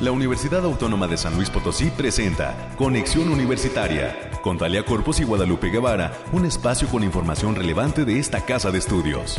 La Universidad Autónoma de San Luis Potosí presenta Conexión Universitaria con Talia Corpus y Guadalupe Guevara, un espacio con información relevante de esta casa de estudios.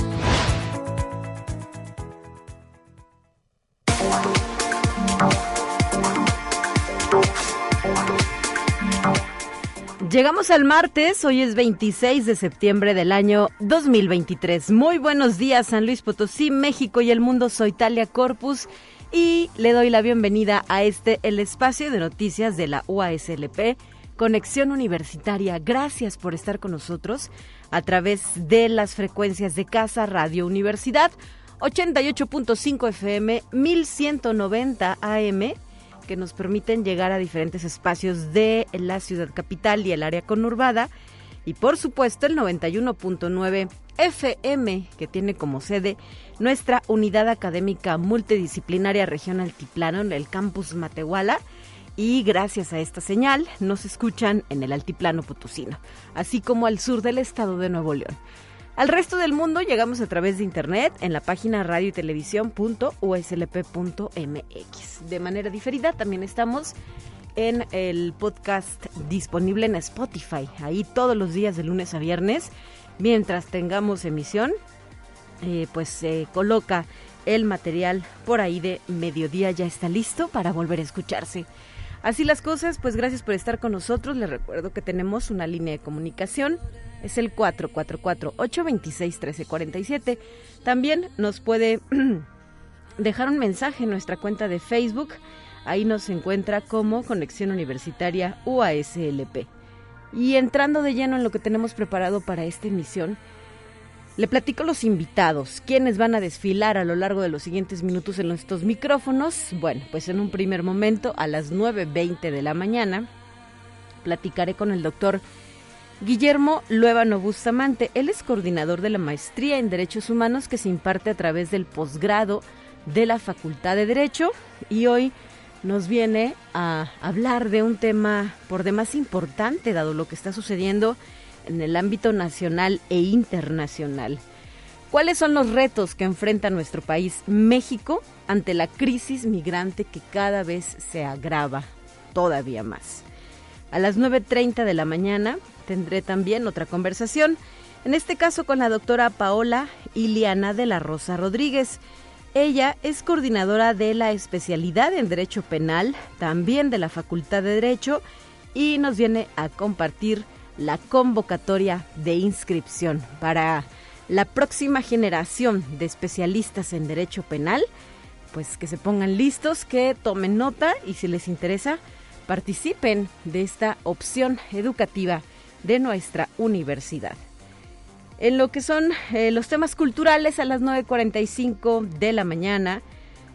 Llegamos al martes, hoy es 26 de septiembre del año 2023. Muy buenos días San Luis Potosí, México y el mundo. Soy Talia Corpus y le doy la bienvenida a este, el espacio de noticias de la UASLP, Conexión Universitaria. Gracias por estar con nosotros a través de las frecuencias de Casa Radio Universidad, 88.5 FM, 1190 AM que nos permiten llegar a diferentes espacios de la ciudad capital y el área conurbada. Y por supuesto el 91.9 FM, que tiene como sede nuestra unidad académica multidisciplinaria región Altiplano en el campus Matehuala. Y gracias a esta señal nos escuchan en el Altiplano Potosino, así como al sur del estado de Nuevo León. Al resto del mundo llegamos a través de internet en la página radio y televisión.uslp.mx. De manera diferida también estamos en el podcast disponible en Spotify, ahí todos los días de lunes a viernes. Mientras tengamos emisión, eh, pues se coloca el material por ahí de mediodía, ya está listo para volver a escucharse. Así las cosas, pues gracias por estar con nosotros. Les recuerdo que tenemos una línea de comunicación es el 444-826-1347. También nos puede dejar un mensaje en nuestra cuenta de Facebook. Ahí nos encuentra como Conexión Universitaria UASLP. Y entrando de lleno en lo que tenemos preparado para esta emisión, le platico los invitados, quienes van a desfilar a lo largo de los siguientes minutos en nuestros micrófonos. Bueno, pues en un primer momento, a las 9.20 de la mañana, platicaré con el doctor Guillermo Luevano Bustamante, él es coordinador de la maestría en Derechos Humanos que se imparte a través del posgrado de la Facultad de Derecho y hoy nos viene a hablar de un tema por demás importante dado lo que está sucediendo en el ámbito nacional e internacional. ¿Cuáles son los retos que enfrenta nuestro país, México, ante la crisis migrante que cada vez se agrava todavía más? A las 9.30 de la mañana tendré también otra conversación, en este caso con la doctora Paola Iliana de la Rosa Rodríguez. Ella es coordinadora de la especialidad en Derecho Penal, también de la Facultad de Derecho, y nos viene a compartir la convocatoria de inscripción para la próxima generación de especialistas en Derecho Penal. Pues que se pongan listos, que tomen nota y si les interesa, participen de esta opción educativa de nuestra universidad. En lo que son eh, los temas culturales a las 9.45 de la mañana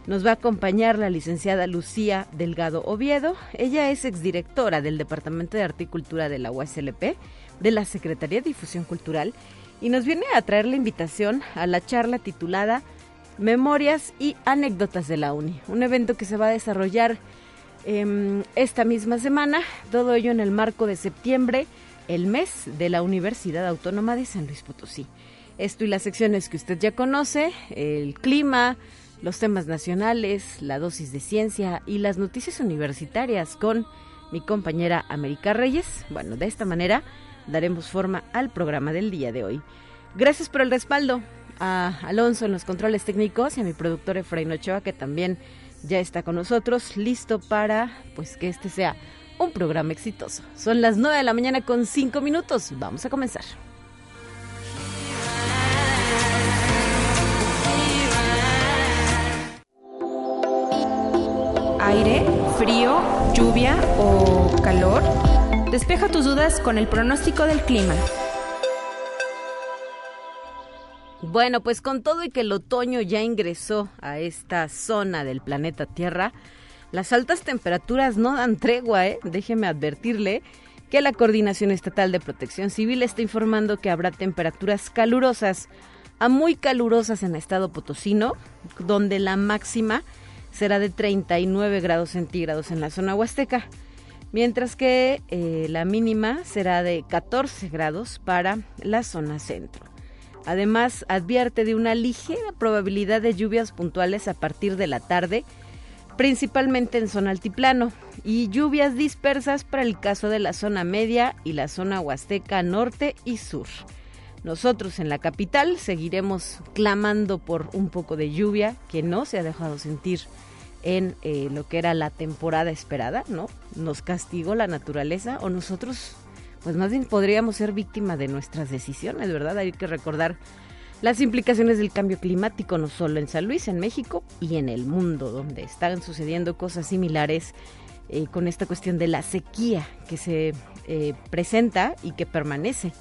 nos va a acompañar la licenciada Lucía Delgado Oviedo. Ella es exdirectora del Departamento de Articultura de la USLP, de la Secretaría de Difusión Cultural, y nos viene a traer la invitación a la charla titulada Memorias y Anécdotas de la UNI, un evento que se va a desarrollar em, esta misma semana, todo ello en el marco de septiembre el mes de la Universidad Autónoma de San Luis Potosí. Esto y las secciones que usted ya conoce, el clima, los temas nacionales, la dosis de ciencia y las noticias universitarias con mi compañera América Reyes. Bueno, de esta manera daremos forma al programa del día de hoy. Gracias por el respaldo a Alonso en los controles técnicos y a mi productor Efraín Ochoa que también ya está con nosotros, listo para pues que este sea un programa exitoso. Son las 9 de la mañana con 5 minutos. Vamos a comenzar. Aire, frío, lluvia o calor. Despeja tus dudas con el pronóstico del clima. Bueno, pues con todo y que el otoño ya ingresó a esta zona del planeta Tierra, las altas temperaturas no dan tregua, ¿eh? Déjeme advertirle que la Coordinación Estatal de Protección Civil está informando que habrá temperaturas calurosas a muy calurosas en el estado potosino, donde la máxima será de 39 grados centígrados en la zona huasteca, mientras que eh, la mínima será de 14 grados para la zona centro. Además, advierte de una ligera probabilidad de lluvias puntuales a partir de la tarde principalmente en zona altiplano, y lluvias dispersas para el caso de la zona media y la zona huasteca norte y sur. Nosotros en la capital seguiremos clamando por un poco de lluvia que no se ha dejado sentir en eh, lo que era la temporada esperada, ¿no? Nos castigó la naturaleza o nosotros, pues más bien podríamos ser víctimas de nuestras decisiones, ¿verdad? Hay que recordar las implicaciones del cambio climático no solo en San Luis, en México y en el mundo, donde están sucediendo cosas similares eh, con esta cuestión de la sequía que se eh, presenta y que permanece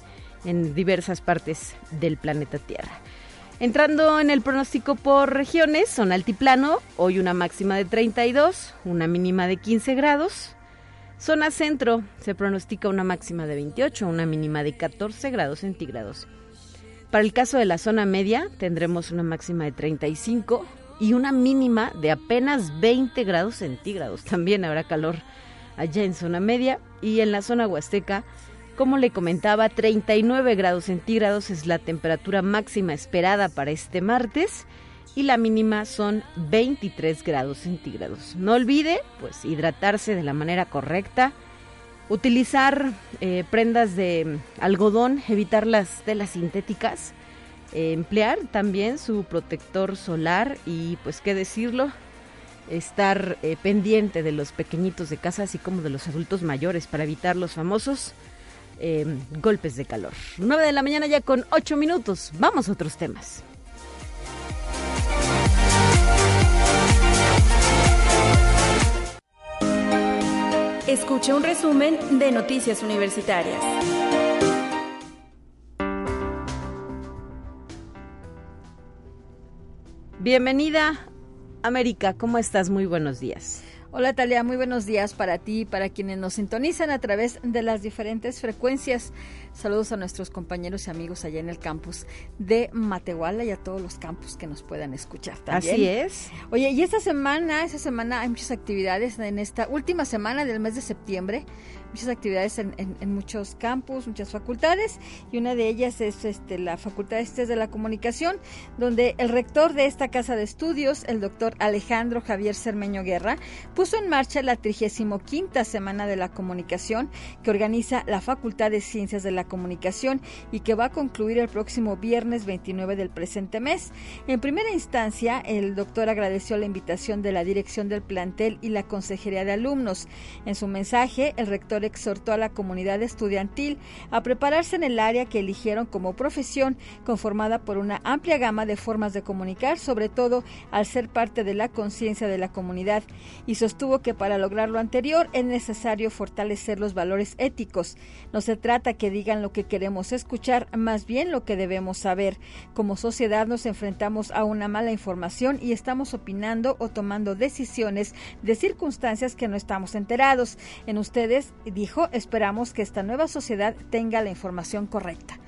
en diversas partes del planeta Tierra. Entrando en el pronóstico por regiones, son altiplano, hoy una máxima de 32, una mínima de 15 grados. Zona centro, se pronostica una máxima de 28, una mínima de 14 grados centígrados. Para el caso de la zona media, tendremos una máxima de 35 y una mínima de apenas 20 grados centígrados. También habrá calor allá en zona media y en la zona huasteca como le comentaba, 39 grados centígrados es la temperatura máxima esperada para este martes y la mínima son 23 grados centígrados. No olvide, pues, hidratarse de la manera correcta, utilizar eh, prendas de algodón, evitar las telas sintéticas, eh, emplear también su protector solar y, pues, qué decirlo, estar eh, pendiente de los pequeñitos de casa, así como de los adultos mayores, para evitar los famosos Em, golpes de calor. 9 de la mañana ya con 8 minutos. Vamos a otros temas. Escuche un resumen de Noticias Universitarias. Bienvenida, América. ¿Cómo estás? Muy buenos días. Hola Talia, muy buenos días para ti y para quienes nos sintonizan a través de las diferentes frecuencias. Saludos a nuestros compañeros y amigos allá en el campus de Matehuala y a todos los campus que nos puedan escuchar también. Así es. Oye, y esta semana, esta semana hay muchas actividades en esta última semana del mes de septiembre muchas actividades en, muchos campus, muchas facultades, y una de ellas es este, la Facultad de Estés de la Comunicación, donde el rector de esta casa de estudios, el doctor Alejandro Javier Cermeño Guerra, puso en marcha la 35 Semana de la Comunicación que organiza la Facultad de Ciencias de la Comunicación y que va a concluir el próximo viernes 29 del presente mes. En primera instancia, el doctor agradeció la invitación de la dirección del plantel y la Consejería de Alumnos. En su mensaje, el rector exhortó a la comunidad estudiantil a prepararse en el área que eligieron como profesión, conformada por una amplia gama de formas de comunicar, sobre todo al ser parte de la conciencia de la comunidad, y sostuvo que para lograr lo anterior es necesario fortalecer los valores éticos. No se trata que digan lo que queremos escuchar, más bien lo que debemos saber. Como sociedad nos enfrentamos a una mala información y estamos opinando o tomando decisiones de circunstancias que no estamos enterados. En ustedes dijo, esperamos que esta nueva sociedad tenga la información correcta.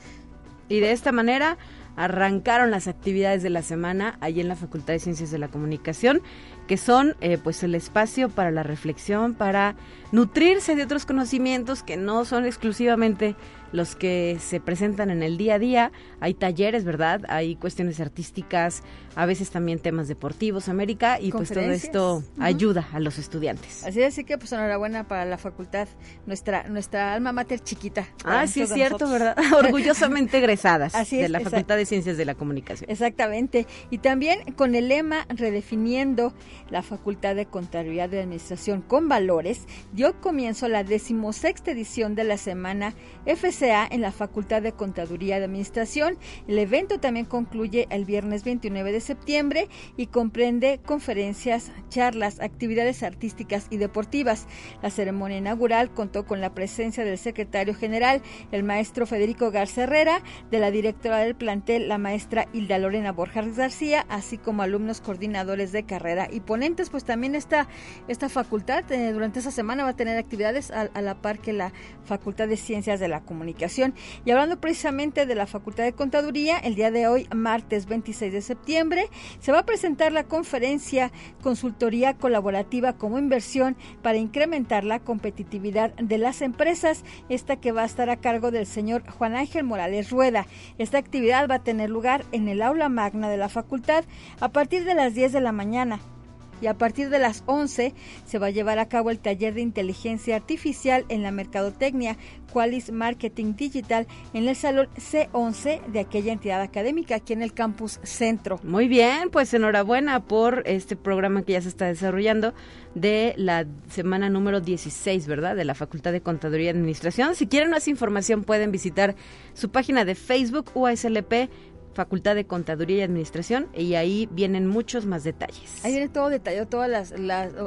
Y de esta manera arrancaron las actividades de la semana allí en la Facultad de Ciencias de la Comunicación, que son eh, pues el espacio para la reflexión, para nutrirse de otros conocimientos que no son exclusivamente los que se presentan en el día a día. Hay talleres, ¿verdad? Hay cuestiones artísticas, a veces también temas deportivos, América, y pues todo esto ayuda a los estudiantes. Así es, así que pues enhorabuena para la facultad, nuestra nuestra alma mater chiquita. Ah, sí es cierto, ¿verdad? Orgullosamente egresadas Así de la Facultad de Ciencias de la Comunicación. Exactamente. Y también con el lema redefiniendo la Facultad de Contabilidad de Administración con Valores, dio comienzo la decimosexta edición de la semana FCA en la Facultad de Contaduría de Administración. El evento también concluye el viernes 29 de septiembre y comprende conferencias, charlas, actividades artísticas y deportivas. La ceremonia inaugural contó con la presencia del secretario general, el maestro Federico Garza Herrera, de la directora del plantel, la maestra Hilda Lorena Borjas García, así como alumnos coordinadores de carrera y ponentes. Pues también esta, esta facultad eh, durante esa semana va a tener actividades a, a la par que la Facultad de Ciencias de la Comunicación. Y hablando precisamente de la Facultad de Contaduría, el día de hoy, martes 26 de septiembre, se va a presentar la conferencia Consultoría Colaborativa como Inversión para incrementar la competitividad de las empresas, esta que va a estar a cargo del señor Juan Ángel Morales Rueda. Esta actividad va a tener lugar en el aula magna de la facultad a partir de las 10 de la mañana Y a partir de las 11 se va a llevar a cabo el taller de inteligencia artificial en la mercadotecnia Qualis Marketing Digital en el salón C11 de aquella entidad académica aquí en el campus Centro. Muy bien, pues enhorabuena por este programa que ya se está desarrollando de la semana número 16, ¿verdad? De la Facultad de Contaduría y Administración. Si quieren más información pueden visitar su página de Facebook UASLP Facultad de Contaduría y Administración y ahí vienen muchos más detalles. Ahí viene todo detallado, todos los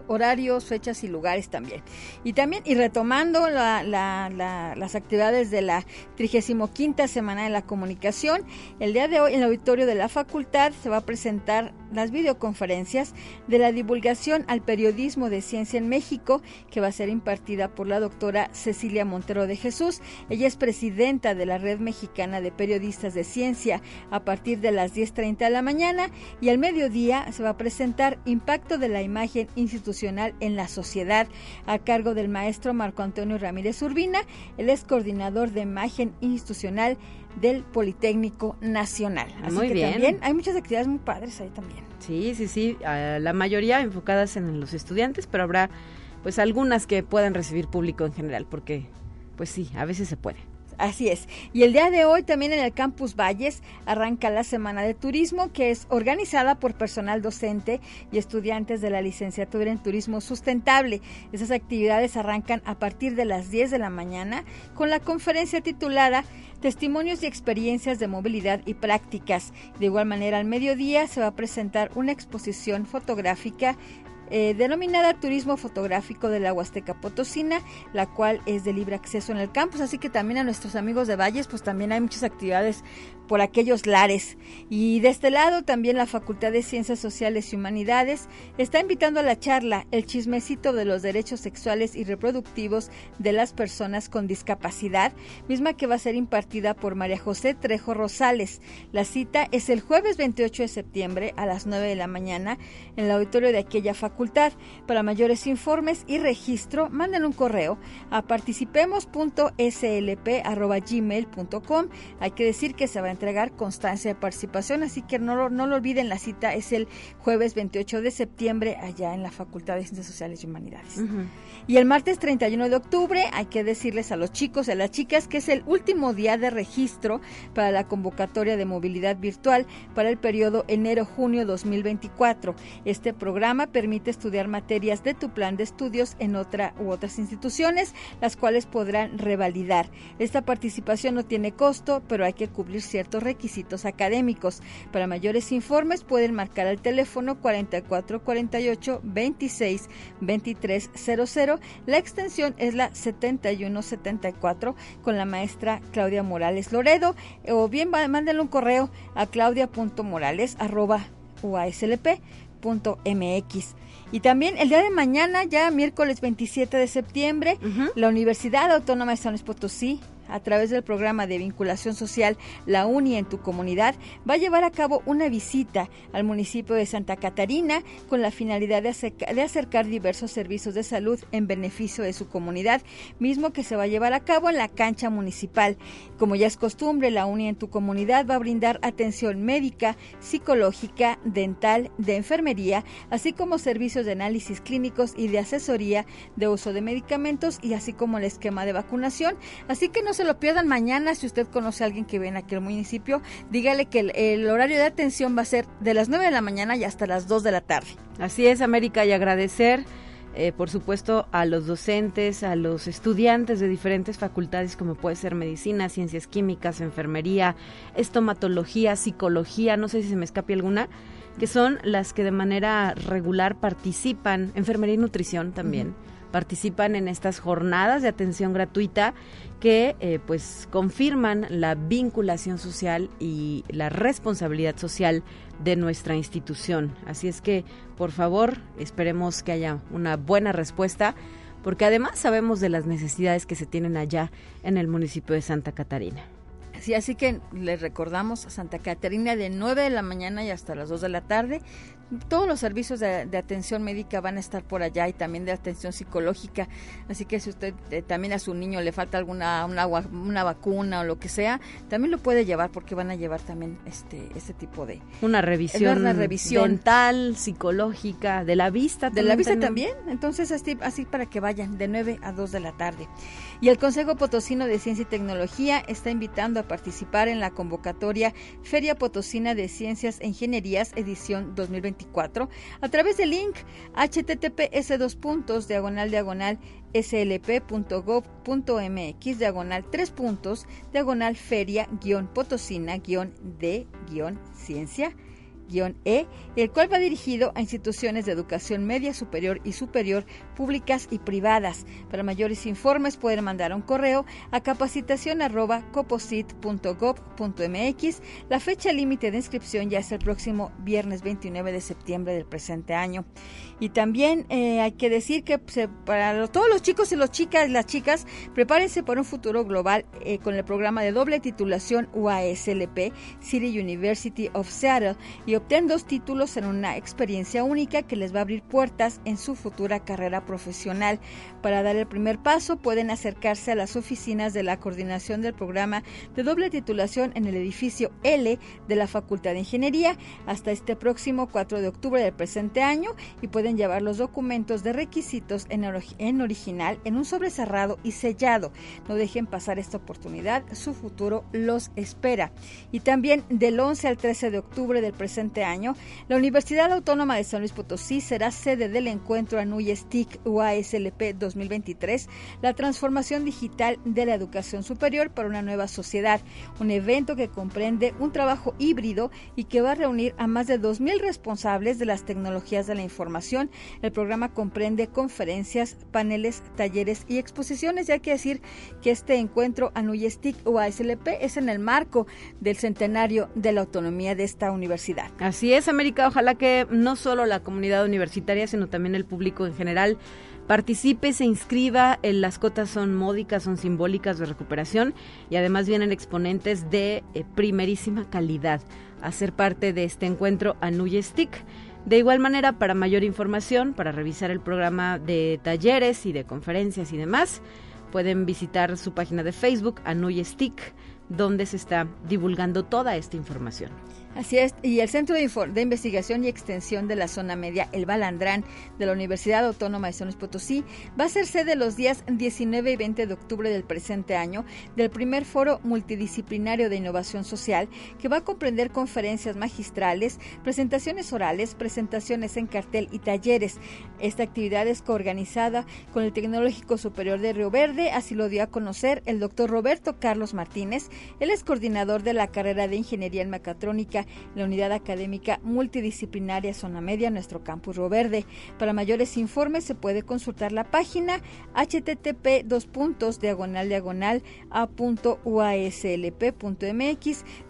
horarios, fechas y lugares también. Y también, y retomando las actividades de la 35 Semana de la Comunicación, el día de hoy en el auditorio de la facultad se va a presentar las videoconferencias de la divulgación al periodismo de ciencia en México, que va a ser impartida por la doctora Cecilia Montero de Jesús. Ella es presidenta de la Red Mexicana de Periodistas de Ciencia a partir de las 10.30 de la mañana y al mediodía se va a presentar Impacto de la Imagen Institucional en la Sociedad a cargo del maestro Marco Antonio Ramírez Urbina. Él es coordinador de imagen institucional del Politécnico Nacional. Así muy que bien. también hay muchas actividades muy padres ahí también. Sí, sí, sí, la mayoría enfocadas en los estudiantes, pero habrá pues algunas que puedan recibir público en general, porque pues sí, a veces se puede. Así es. Y el día de hoy también en el Campus Valles arranca la Semana de Turismo, que es organizada por personal docente y estudiantes de la licenciatura en Turismo Sustentable. Esas actividades arrancan a partir de las 10 de la mañana con la conferencia titulada Testimonios y experiencias de movilidad y prácticas. De igual manera, al mediodía se va a presentar una exposición fotográfica eh, denominada Turismo Fotográfico de la Huasteca Potosina, la cual es de libre acceso en el campus, así que también a nuestros amigos de Valles, pues también hay muchas actividades por aquellos lares. Y de este lado también la Facultad de Ciencias Sociales y Humanidades está invitando a la charla El chismecito de los derechos sexuales y reproductivos de las personas con discapacidad, misma que va a ser impartida por María José Trejo Rosales. La cita es el jueves 28 de septiembre a las 9 de la mañana en el auditorio de aquella facultad. Para mayores informes y registro, manden un correo a participemos.slp.gmail.com. Hay que decir que se va a entregar constancia de participación, así que no lo, no lo olviden, la cita es el jueves 28 de septiembre allá en la Facultad de Ciencias Sociales y Humanidades. Y el martes 31 de octubre hay que decirles a los chicos y a las chicas que es el último día de registro para la convocatoria de movilidad virtual para el periodo enero-junio 2024. Este programa permite estudiar materias de tu plan de estudios en otra u otras instituciones, las cuales podrán revalidar. Esta participación no tiene costo, pero hay que cubrir ciertos requisitos académicos. Para mayores informes pueden marcar al teléfono 4448 26 23 00. La extensión es la 7174 con la maestra Claudia Morales Loredo o bien mándenle un correo a claudia.morales Y también el día de mañana, ya miércoles 27 de septiembre, la Universidad Autónoma de San Luis Potosí a través del programa de vinculación social La Uni en tu comunidad, va a llevar a cabo una visita al municipio de Santa Catarina con la finalidad de, acercar diversos servicios de salud en beneficio de su comunidad, mismo que se va a llevar a cabo en la cancha municipal. Como ya es costumbre, La Uni en tu comunidad va a brindar atención médica, psicológica, dental, de enfermería, así como servicios de análisis clínicos y de asesoría de uso de medicamentos y así como el esquema de vacunación. Así que nos se lo pierdan mañana. Si usted conoce a alguien que viene aquí al municipio, dígale que el, horario de atención va a ser de las 9 de la mañana y hasta las 2 de la tarde. Así es, América, y agradecer. Eh, por supuesto, a los docentes, a los estudiantes de diferentes facultades como puede ser medicina, ciencias químicas, enfermería, estomatología, psicología, no sé si se me escape alguna, que son las que de manera regular participan, enfermería y nutrición también participan en estas jornadas de atención gratuita que eh, pues confirman la vinculación social y la responsabilidad social de nuestra institución. Así es que, por favor, esperemos que haya una buena respuesta porque además sabemos de las necesidades que se tienen allá en el municipio de Santa Catarina. Sí, así que les recordamos Santa Catarina de 9 de la mañana y hasta las 2 de la tarde, todos los servicios de, atención médica van a estar por allá y también de atención psicológica. Así que si usted eh, también a su niño le falta alguna una, una, vacuna o lo que sea, también lo puede llevar porque van a llevar también este este tipo de una revisión, una revisión dental, psicológica, de la vista. De la vista también. Entonces así, así para que vayan de 9 a 2 de la tarde. Y el Consejo Potosino de Ciencia y Tecnología está invitando a participar en la convocatoria Feria Potosina de Ciencias e Ingenierías edición 2024 a través del link https dos puntos diagonal diagonal slp.gov.mx diagonal tres puntos diagonal feria guion potosina guion de guion ciencia e el cual va dirigido a instituciones de educación media superior y superior públicas y privadas. Para mayores informes pueden mandar un correo a capacitación@coposit.gov.mx. La fecha límite de inscripción ya es el próximo viernes 29 de septiembre del presente año. Y también eh, hay que decir que para todos los chicos y las chicas, las chicas, prepárense para un futuro global eh, con el programa de doble titulación UASLP City University of Seattle y obtén dos títulos en una experiencia única que les va a abrir puertas en su futura carrera profesional. Para dar el primer paso pueden acercarse a las oficinas de la coordinación del programa de doble titulación en el edificio L de la Facultad de Ingeniería hasta este próximo 4 de octubre del presente año y pueden llevar los documentos de requisitos en, en original en un sobre cerrado y sellado. No dejen pasar esta oportunidad, su futuro los espera. Y también del 11 al 13 de octubre del presente año, la Universidad Autónoma de San Luis Potosí será sede del encuentro ANUY STIC UASLP 2023, la transformación digital de la educación superior para una nueva sociedad, un evento que comprende un trabajo híbrido y que va a reunir a más de 2.000 responsables de las tecnologías de la información el programa comprende conferencias, paneles, talleres y exposiciones. Ya hay que decir que este encuentro Anuyestic o ASLP es en el marco del centenario de la autonomía de esta universidad. Así es, América. Ojalá que no solo la comunidad universitaria, sino también el público en general participe, se inscriba. Las cotas son módicas, son simbólicas de recuperación y además vienen exponentes de eh, primerísima calidad a ser parte de este encuentro Anuyestic. De igual manera, para mayor información, para revisar el programa de talleres y de conferencias y demás, pueden visitar su página de Facebook, Stick, donde se está divulgando toda esta información. Así es, y el Centro de, Investigación y Extensión de la Zona Media, el Balandrán, de la Universidad Autónoma de San Luis Potosí, va a ser sede los días 19 y 20 de octubre del presente año del primer foro multidisciplinario de innovación social, que va a comprender conferencias magistrales, presentaciones orales, presentaciones en cartel y talleres. Esta actividad es coorganizada con el Tecnológico Superior de Río Verde, así lo dio a conocer el doctor Roberto Carlos Martínez, él es coordinador de la carrera de Ingeniería en Mecatrónica la unidad académica multidisciplinaria Zona Media, nuestro campus Río Verde. Para mayores informes se puede consultar la página http dos puntos diagonal diagonal a.uaslp.mx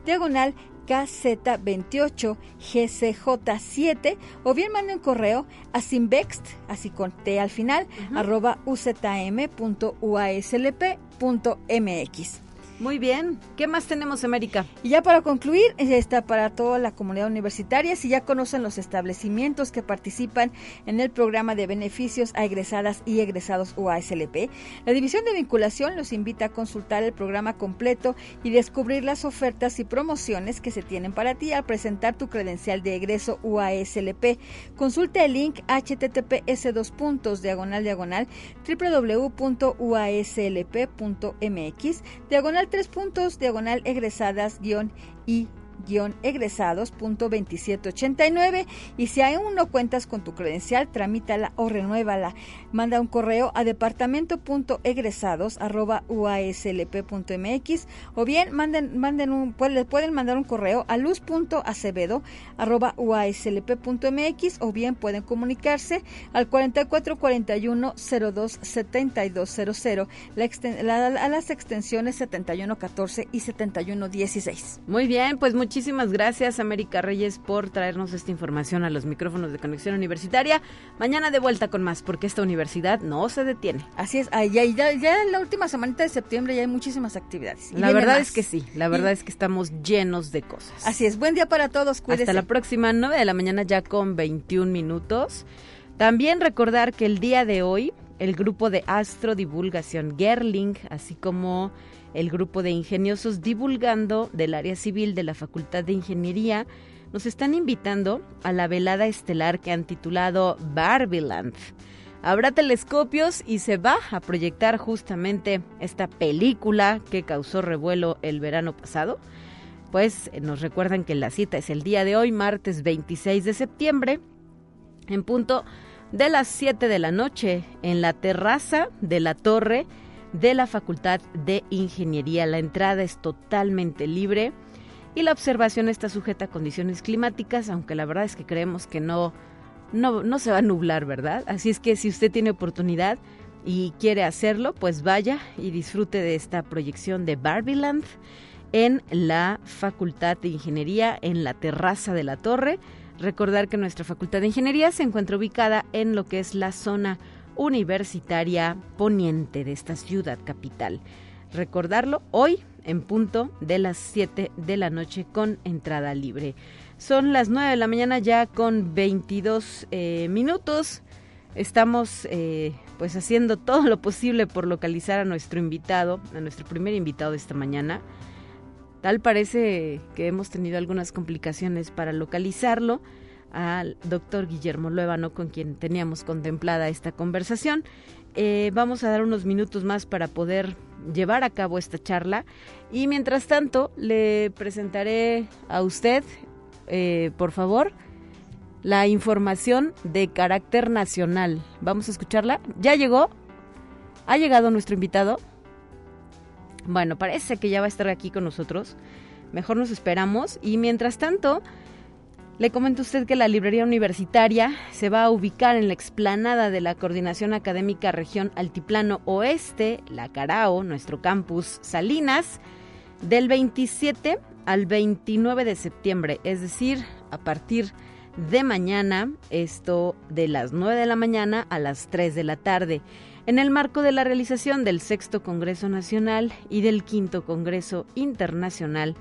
diagonal KZ28 GCJ7 o bien mande un correo a simbext, así con T al final, arroba uzm.uaslp.mx. Muy bien. ¿Qué más tenemos, América? Y ya para concluir, está para toda la comunidad universitaria, si ya conocen los establecimientos que participan en el programa de beneficios a egresadas y egresados UASLP, la División de Vinculación los invita a consultar el programa completo y descubrir las ofertas y promociones que se tienen para ti al presentar tu credencial de egreso UASLP. Consulta el link https dos puntos diagonal diagonal www.uaslp.mx diagonal tres puntos, diagonal egresadas, guion y egresados.2789 y si aún no cuentas con tu credencial, tramítala o renuévala. Manda un correo a departamento.egresados.uaslp.mx o bien manden, manden un, pueden mandar un correo a luz.acevedo.uaslp.mx o bien pueden comunicarse al 4441 02 7200 a las extensiones 7114 y 7116. Muy bien, pues muchísimas gracias América Reyes por traernos esta información a los micrófonos de Conexión Universitaria. Mañana de vuelta con más, porque esta universidad no se detiene. Así es, ya, ya, ya en la última semana de septiembre ya hay muchísimas actividades. la verdad es que sí, la verdad es que estamos llenos de cosas. Así es, buen día para todos, cuídense. Hasta la próxima 9 de la mañana ya con 21 minutos. También recordar que el día de hoy el grupo de Astrodivulgación Gerling, así como el grupo de ingeniosos divulgando del área civil de la Facultad de Ingeniería, nos están invitando a la velada estelar que han titulado Barbiland. Habrá telescopios y se va a proyectar justamente esta película que causó revuelo el verano pasado. Pues nos recuerdan que la cita es el día de hoy, martes 26 de septiembre, en punto de las 7 de la noche en la terraza de la torre de la Facultad de Ingeniería. La entrada es totalmente libre y la observación está sujeta a condiciones climáticas, aunque la verdad es que creemos que no, no, no se va a nublar, ¿verdad? Así es que si usted tiene oportunidad y quiere hacerlo, pues vaya y disfrute de esta proyección de Barbiland en la Facultad de Ingeniería, en la terraza de la torre Recordar que nuestra Facultad de Ingeniería se encuentra ubicada en lo que es la zona universitaria poniente de esta ciudad capital. Recordarlo hoy en punto de las 7 de la noche con entrada libre. Son las 9 de la mañana ya con 22 eh, minutos. Estamos eh, pues haciendo todo lo posible por localizar a nuestro invitado, a nuestro primer invitado de esta mañana. Tal parece que hemos tenido algunas complicaciones para localizarlo al doctor Guillermo Luevano, con quien teníamos contemplada esta conversación. Eh, vamos a dar unos minutos más para poder llevar a cabo esta charla y mientras tanto le presentaré a usted, eh, por favor, la información de carácter nacional. Vamos a escucharla. ¿Ya llegó? ¿Ha llegado nuestro invitado? Bueno, parece que ya va a estar aquí con nosotros. Mejor nos esperamos. Y mientras tanto, le comento a usted que la librería universitaria se va a ubicar en la explanada de la Coordinación Académica Región Altiplano Oeste, la Carao, nuestro campus Salinas, del 27 al 29 de septiembre, es decir, a partir de mañana, esto de las 9 de la mañana a las 3 de la tarde. En el marco de la realización del sexto Congreso Nacional y del quinto Congreso Internacional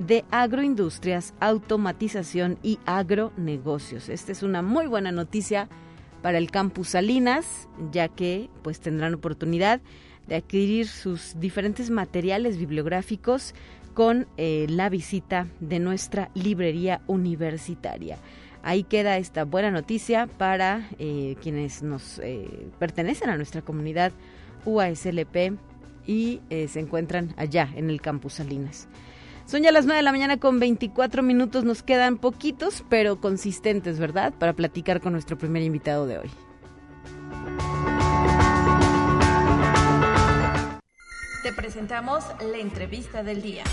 de Agroindustrias, Automatización y Agronegocios. Esta es una muy buena noticia para el campus Salinas, ya que pues tendrán oportunidad de adquirir sus diferentes materiales bibliográficos con eh, la visita de nuestra librería universitaria. Ahí queda esta buena noticia para eh, quienes nos eh, pertenecen a nuestra comunidad UASLP y se encuentran allá en el campus Salinas. Son ya las 9 de la mañana con 24 minutos, nos quedan poquitos pero consistentes, ¿verdad? Para platicar con nuestro primer invitado de hoy. Te presentamos la entrevista del día.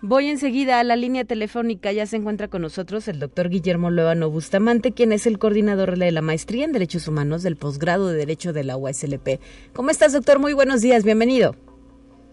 Voy enseguida a la línea telefónica. Ya se encuentra con nosotros el doctor Guillermo Luevano Bustamante, quien es el coordinador de la maestría en Derechos Humanos del posgrado de Derecho de la USLP. ¿Cómo estás, doctor? Muy buenos días. Bienvenido.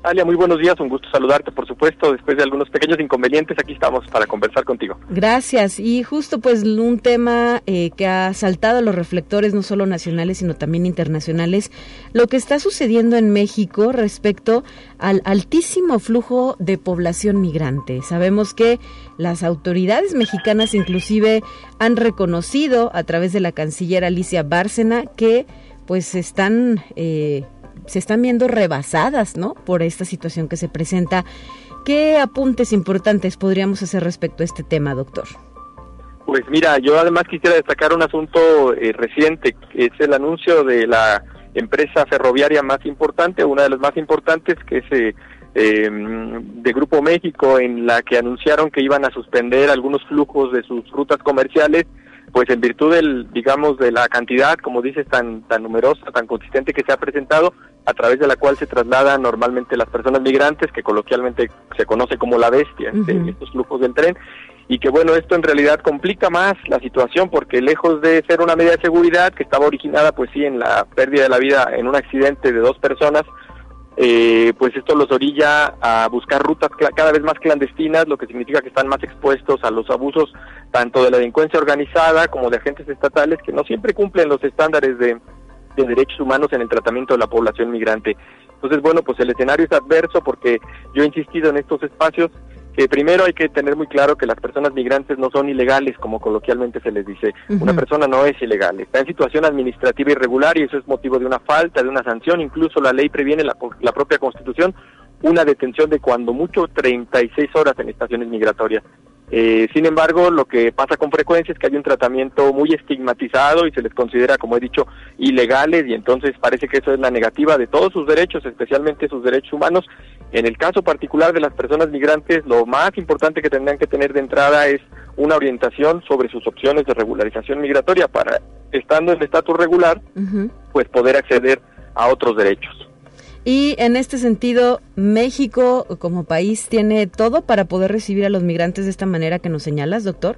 Alia, muy buenos días, un gusto saludarte, por supuesto. Después de algunos pequeños inconvenientes, aquí estamos para conversar contigo. Gracias. Y justo pues un tema eh, que ha saltado a los reflectores, no solo nacionales, sino también internacionales, lo que está sucediendo en México respecto al altísimo flujo de población migrante. Sabemos que las autoridades mexicanas inclusive han reconocido a través de la canciller Alicia Bárcena que pues están... Eh, se están viendo rebasadas, ¿no? Por esta situación que se presenta. ¿Qué apuntes importantes podríamos hacer respecto a este tema, doctor? Pues mira, yo además quisiera destacar un asunto eh, reciente, que es el anuncio de la empresa ferroviaria más importante, una de las más importantes, que es eh, em, de Grupo México, en la que anunciaron que iban a suspender algunos flujos de sus rutas comerciales pues en virtud del, digamos, de la cantidad, como dices, tan, tan numerosa, tan consistente que se ha presentado, a través de la cual se trasladan normalmente las personas migrantes, que coloquialmente se conoce como la bestia, de estos flujos del tren, y que bueno, esto en realidad complica más la situación porque lejos de ser una medida de seguridad que estaba originada pues sí en la pérdida de la vida en un accidente de dos personas, eh, pues esto los orilla a buscar rutas cada vez más clandestinas, lo que significa que están más expuestos a los abusos tanto de la delincuencia organizada como de agentes estatales que no siempre cumplen los estándares de, de derechos humanos en el tratamiento de la población migrante. Entonces, bueno, pues el escenario es adverso porque yo he insistido en estos espacios que primero hay que tener muy claro que las personas migrantes no son ilegales, como coloquialmente se les dice. Una persona no es ilegal, está en situación administrativa irregular y eso es motivo de una falta, de una sanción. Incluso la ley previene la, la propia Constitución una detención de cuando mucho 36 horas en estaciones migratorias. Eh, sin embargo, lo que pasa con frecuencia es que hay un tratamiento muy estigmatizado y se les considera, como he dicho, ilegales y entonces parece que eso es la negativa de todos sus derechos, especialmente sus derechos humanos. En el caso particular de las personas migrantes, lo más importante que tendrían que tener de entrada es una orientación sobre sus opciones de regularización migratoria para, estando en estatus regular, pues poder acceder a otros derechos. Y en este sentido, México como país tiene todo para poder recibir a los migrantes de esta manera que nos señalas, doctor.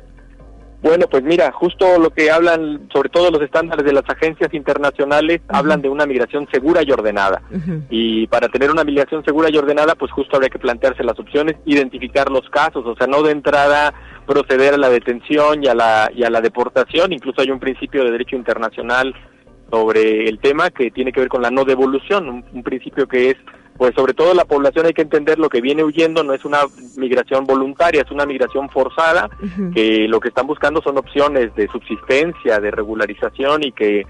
Bueno, pues mira, justo lo que hablan, sobre todo los estándares de las agencias internacionales, hablan de una migración segura y ordenada. Y para tener una migración segura y ordenada, pues justo habría que plantearse las opciones, identificar los casos, o sea, no de entrada proceder a la detención y a la, y a la deportación, incluso hay un principio de derecho internacional sobre el tema que tiene que ver con la no devolución, un, principio que es, pues sobre todo la población hay que entender lo que viene huyendo no es una migración voluntaria, es una migración forzada, que lo que están buscando son opciones de subsistencia, de regularización y que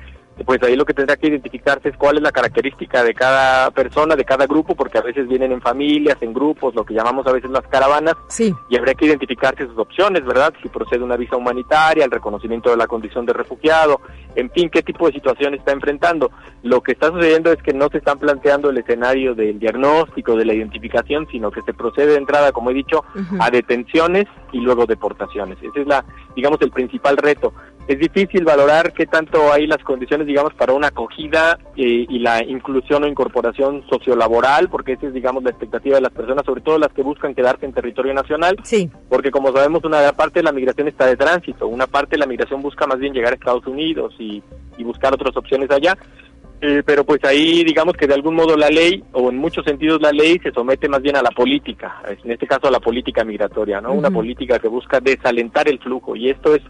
pues ahí lo que tendrá que identificarse es cuál es la característica de cada persona, de cada grupo, porque a veces vienen en familias, en grupos, lo que llamamos a veces las caravanas, sí. y habría que identificarse sus opciones, ¿verdad? Si procede una visa humanitaria, el reconocimiento de la condición de refugiado, en fin, qué tipo de situación está enfrentando. Lo que está sucediendo es que no se están planteando el escenario del diagnóstico, de la identificación, sino que se procede de entrada, como he dicho, a detenciones y luego deportaciones. Ese es la, digamos, el principal reto es difícil valorar qué tanto hay las condiciones, digamos, para una acogida eh, y la inclusión o incorporación sociolaboral, porque esa es, digamos, la expectativa de las personas, sobre todo las que buscan quedarse en territorio nacional. Sí. Porque, como sabemos, una parte de la migración está de tránsito, una parte de la migración busca más bien llegar a Estados Unidos y, buscar otras opciones allá. Eh, pero pues ahí digamos que de algún modo la ley, o en muchos sentidos la ley, se somete más bien a la política, en este caso a la política migratoria, ¿no? Una política que busca desalentar el flujo y esto es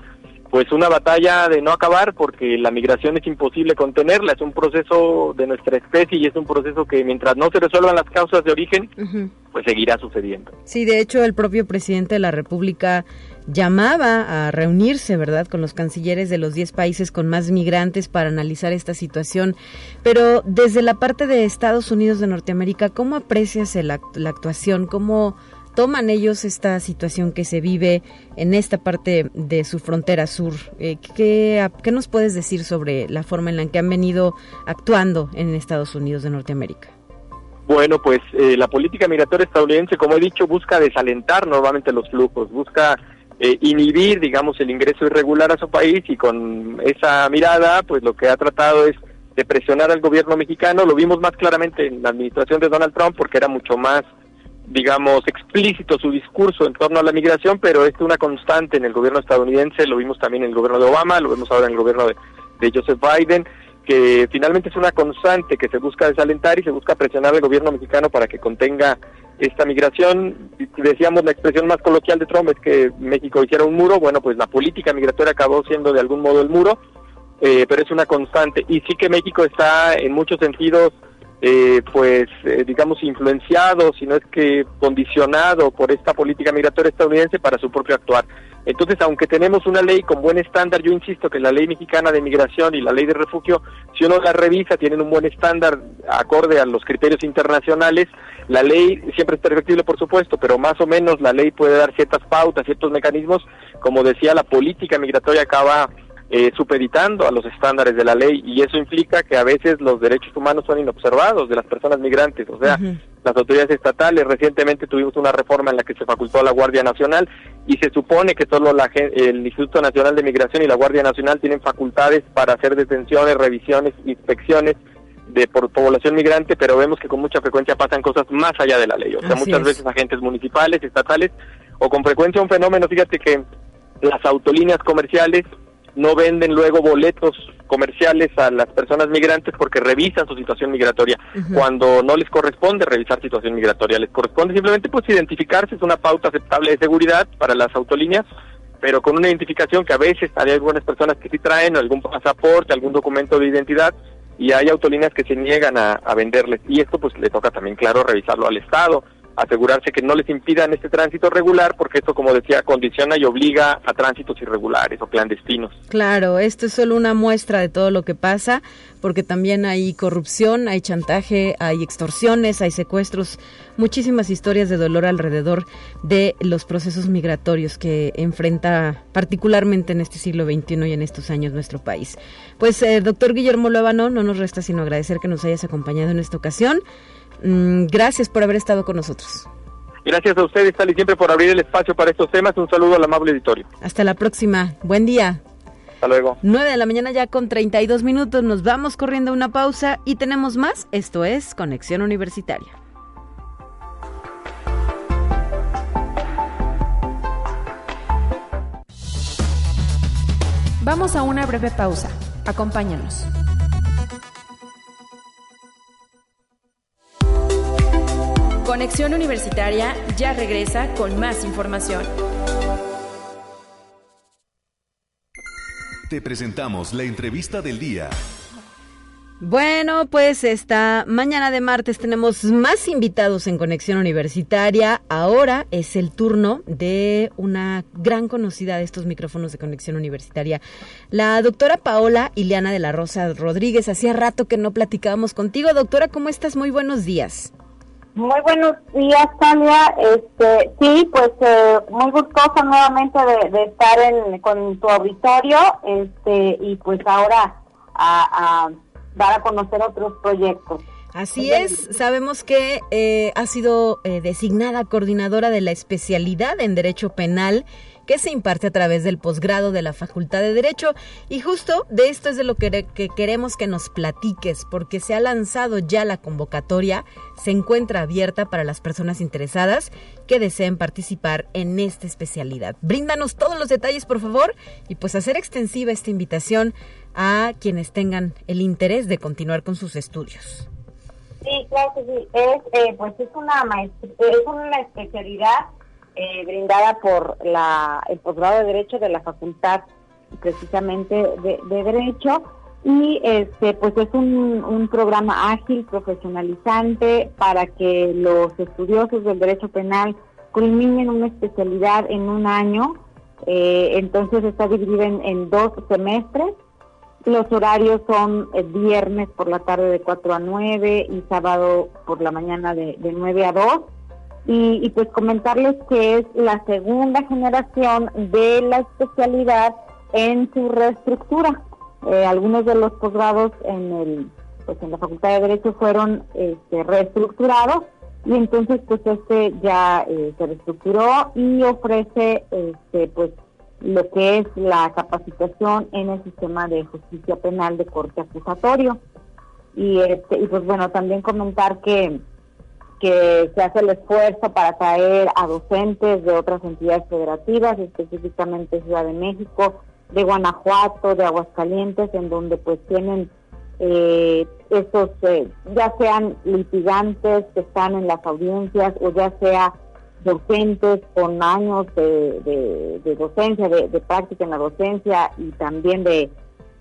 pues una batalla de no acabar porque la migración es imposible contenerla, es un proceso de nuestra especie y es un proceso que mientras no se resuelvan las causas de origen, pues seguirá sucediendo. Sí, de hecho el propio presidente de la República llamaba a reunirse, ¿verdad?, con los cancilleres de los 10 países con más migrantes para analizar esta situación. Pero desde la parte de Estados Unidos de Norteamérica, ¿cómo aprecias la actuación? ¿Cómo toman ellos esta situación que se vive en esta parte de su frontera sur? Eh, ¿qué, ¿Qué nos puedes decir sobre la forma en la que han venido actuando en Estados Unidos de Norteamérica? Bueno, pues eh, la política migratoria estadounidense, como he dicho, busca desalentar normalmente los flujos, busca eh, inhibir, digamos, el ingreso irregular a su país y con esa mirada, pues lo que ha tratado es de presionar al gobierno mexicano. Lo vimos más claramente en la administración de Donald Trump porque era mucho más digamos, explícito su discurso en torno a la migración, pero es una constante en el gobierno estadounidense, lo vimos también en el gobierno de Obama, lo vemos ahora en el gobierno de, Joseph Biden, que finalmente es una constante que se busca desalentar y se busca presionar al gobierno mexicano para que contenga esta migración. Decíamos la expresión más coloquial de Trump es que México hiciera un muro, bueno, pues la política migratoria acabó siendo de algún modo el muro, eh, pero es una constante. Y sí que México está en muchos sentidos eh, pues eh, digamos influenciado, si no es que condicionado por esta política migratoria estadounidense para su propio actuar. Entonces, aunque tenemos una ley con buen estándar, yo insisto que la ley mexicana de migración y la ley de refugio, si uno la revisa, tienen un buen estándar acorde a los criterios internacionales. La ley siempre es perfectible, por supuesto, pero más o menos la ley puede dar ciertas pautas, ciertos mecanismos. Como decía, la política migratoria acaba eh, supeditando a los estándares de la ley y eso implica que a veces los derechos humanos son inobservados de las personas migrantes, o sea, las autoridades estatales, recientemente tuvimos una reforma en la que se facultó a la Guardia Nacional y se supone que solo la, el Instituto Nacional de Migración y la Guardia Nacional tienen facultades para hacer detenciones, revisiones, inspecciones de por población migrante, pero vemos que con mucha frecuencia pasan cosas más allá de la ley, o sea, muchas veces agentes municipales, estatales, o con frecuencia un fenómeno, fíjate que las autolíneas comerciales no venden luego boletos comerciales a las personas migrantes porque revisan su situación migratoria. Cuando no les corresponde revisar situación migratoria les corresponde simplemente pues identificarse es una pauta aceptable de seguridad para las autolíneas pero con una identificación que a veces hay algunas personas que sí traen algún pasaporte algún documento de identidad y hay autolíneas que se niegan a, a venderles. Y esto pues le toca también claro revisarlo al estado asegurarse que no les impidan este tránsito regular, porque esto, como decía, condiciona y obliga a tránsitos irregulares o clandestinos. Claro, esto es solo una muestra de todo lo que pasa, porque también hay corrupción, hay chantaje, hay extorsiones, hay secuestros, muchísimas historias de dolor alrededor de los procesos migratorios que enfrenta particularmente en este siglo XXI y en estos años nuestro país. Pues, eh, doctor Guillermo Lóbano, no nos resta sino agradecer que nos hayas acompañado en esta ocasión. Mm, gracias por haber estado con nosotros. Gracias a ustedes, Sally, siempre por abrir el espacio para estos temas. Un saludo al amable editorio. Hasta la próxima. Buen día. Hasta luego. 9 de la mañana ya con 32 minutos. Nos vamos corriendo a una pausa y tenemos más. Esto es Conexión Universitaria. Vamos a una breve pausa. Acompáñanos. Conexión Universitaria ya regresa con más información. Te presentamos la entrevista del día. Bueno, pues esta mañana de martes tenemos más invitados en Conexión Universitaria. Ahora es el turno de una gran conocida de estos micrófonos de Conexión Universitaria, la doctora Paola Ileana de la Rosa Rodríguez. Hacía rato que no platicábamos contigo. Doctora, ¿cómo estás? Muy buenos días. Muy buenos días, Tania. Este, sí, pues eh, muy gustosa nuevamente de, estar en, con tu auditorio este, y pues ahora a, dar a conocer otros proyectos. Así es, sabemos que eh, ha sido eh, designada coordinadora de la especialidad en Derecho Penal que se imparte a través del posgrado de la Facultad de Derecho. Y justo de esto es de lo que, queremos que nos platiques, porque se ha lanzado ya la convocatoria, se encuentra abierta para las personas interesadas que deseen participar en esta especialidad. Bríndanos todos los detalles, por favor, y pues hacer extensiva esta invitación a quienes tengan el interés de continuar con sus estudios. Sí, claro sí. Es, eh, pues es una, es una especialidad eh, brindada por el posgrado de Derecho de la Facultad precisamente de, Derecho y este pues es un, programa ágil, profesionalizante para que los estudiosos del derecho penal culminen una especialidad en un año. Eh, entonces está dividido en, dos semestres. Los horarios son eh, viernes por la tarde de 4 a 9 y sábado por la mañana de, de 9 a 2 y, pues comentarles que es la segunda generación de la especialidad en su reestructura. Eh, algunos de los posgrados en el pues en la Facultad de Derecho fueron este, reestructurados y entonces pues este ya eh, se reestructuró y ofrece este pues lo que es la capacitación en el sistema de justicia penal de corte acusatorio y este y pues bueno también comentar que que se hace el esfuerzo para traer a docentes de otras entidades federativas, específicamente Ciudad de México, de Guanajuato, de Aguascalientes, en donde pues tienen eh, estos, eh, ya sean litigantes que están en las audiencias o ya sea docentes con años de, de, docencia, de, práctica en la docencia y también de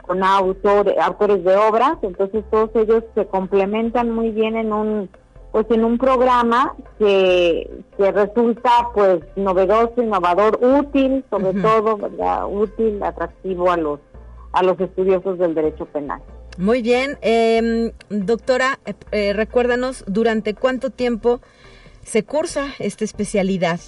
con autores de obras, entonces todos ellos se complementan muy bien en un pues en un programa que, que resulta pues novedoso, innovador, útil, sobre todo, ¿verdad? útil, atractivo a los a los estudiosos del derecho penal. Muy bien, em, doctora, eh, eh, recuérdanos durante cuánto tiempo se cursa esta especialidad.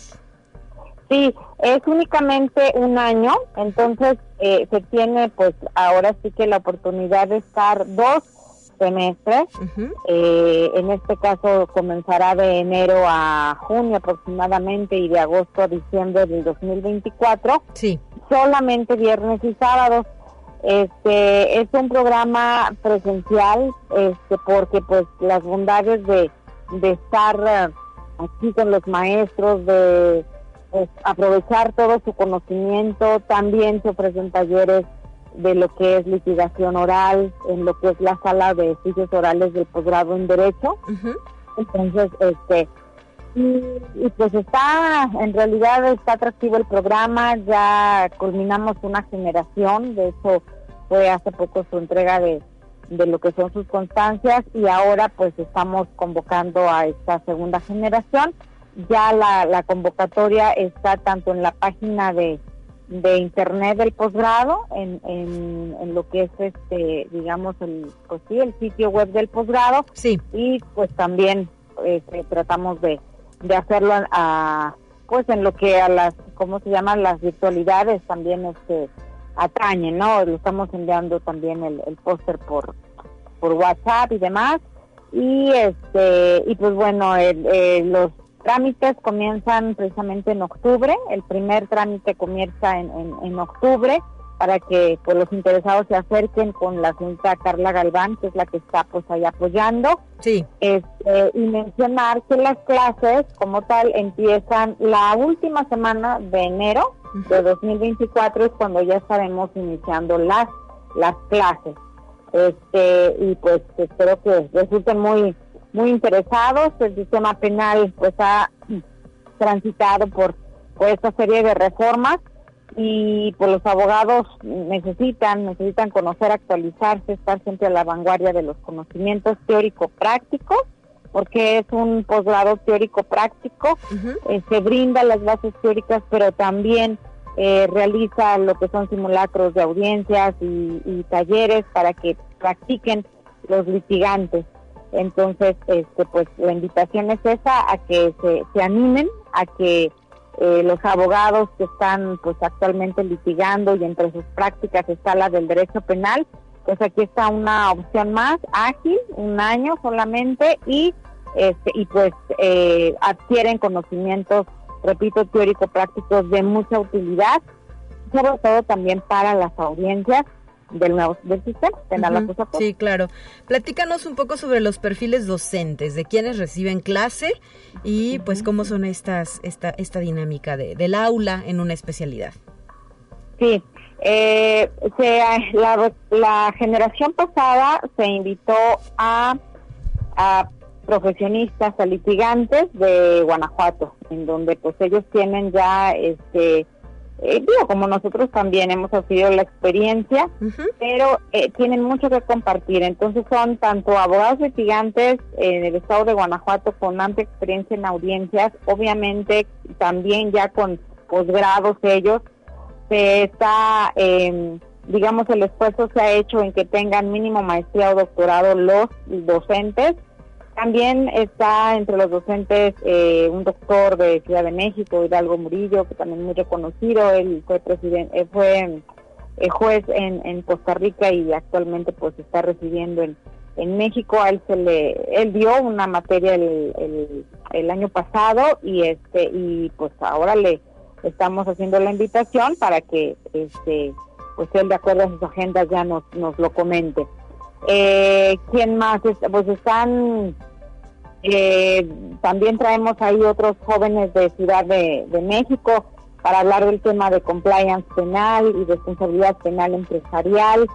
Sí, es únicamente un año, entonces eh, se tiene pues ahora sí que la oportunidad de estar dos semestre. Eh, en este caso comenzará de enero a junio aproximadamente y de agosto a diciembre del 2024. Sí. Solamente viernes y sábados. Este es un programa presencial, este porque pues las bondades de, de estar eh, aquí con los maestros, de pues, aprovechar todo su conocimiento, también se ofrecen talleres de lo que es litigación oral, en lo que es la sala de juicios orales del posgrado en Derecho. Entonces, este, y, pues está, en realidad está atractivo el programa, ya culminamos una generación, de hecho fue hace poco su entrega de, de lo que son sus constancias y ahora pues estamos convocando a esta segunda generación. Ya la, la convocatoria está tanto en la página de, de internet del posgrado, en, en, lo que es este, digamos, el, pues sí, el sitio web del posgrado. Sí. Y pues también este, tratamos de, de hacerlo a, pues en lo que a las, ¿cómo se llaman? Las virtualidades también este, atañen, ¿no? Lo estamos enviando también el, el póster por, por WhatsApp y demás. Y este, y pues bueno, el, los trámites comienzan precisamente en octubre. El primer trámite comienza en, en, octubre para que pues, los interesados se acerquen con la señorita Carla Galván, que es la que está pues ahí apoyando. Sí. Este, y mencionar que las clases como tal empiezan la última semana de enero de 2024 es cuando ya estaremos iniciando las las clases. Este, y pues espero que resulten muy muy interesados. El sistema penal pues ha transitado por, por esta serie de reformas y pues los abogados necesitan, necesitan conocer, actualizarse, estar siempre a la vanguardia de los conocimientos teórico-prácticos, porque es un posgrado teórico-práctico, eh, se brinda las bases teóricas, pero también eh, realiza lo que son simulacros de audiencias y, y talleres para que practiquen los litigantes. Entonces, este, pues la invitación es esa, a que se, se animen, a que eh, los abogados que están pues actualmente litigando y entre sus prácticas está la del derecho penal, pues aquí está una opción más ágil, un año solamente y este y pues eh, adquieren conocimientos, repito, teórico-prácticos de mucha utilidad, sobre todo también para las audiencias del nuevo del sistema penal Sí, claro. Platícanos un poco sobre los perfiles docentes, de quienes reciben clase y pues cómo son estas esta esta dinámica de, del aula en una especialidad. Sí, eh, la, la generación pasada se invitó a, a profesionistas, a litigantes de Guanajuato, en donde pues ellos tienen ya este eh, digo, como nosotros también hemos adquirido la experiencia, pero eh, tienen mucho que compartir. Entonces son tanto abogados litigantes en el estado de Guanajuato con amplia experiencia en audiencias, obviamente también ya con posgrados ellos, se está, eh, digamos, el esfuerzo se ha hecho en que tengan mínimo maestría o doctorado los docentes también está entre los docentes eh, un doctor de Ciudad de México, Hidalgo Murillo, que también es muy reconocido. Él fue presidente, fue eh, juez en, en Costa Rica y actualmente pues está residiendo en, en México. Él se le, él dio una materia el, el, año pasado y este y pues ahora le estamos haciendo la invitación para que este pues él de acuerdo a sus agendas ya nos, nos lo comente. Eh, ¿Quién más? Pues están eh, también traemos ahí otros jóvenes de Ciudad de, México para hablar del tema de compliance penal y responsabilidad penal empresarial.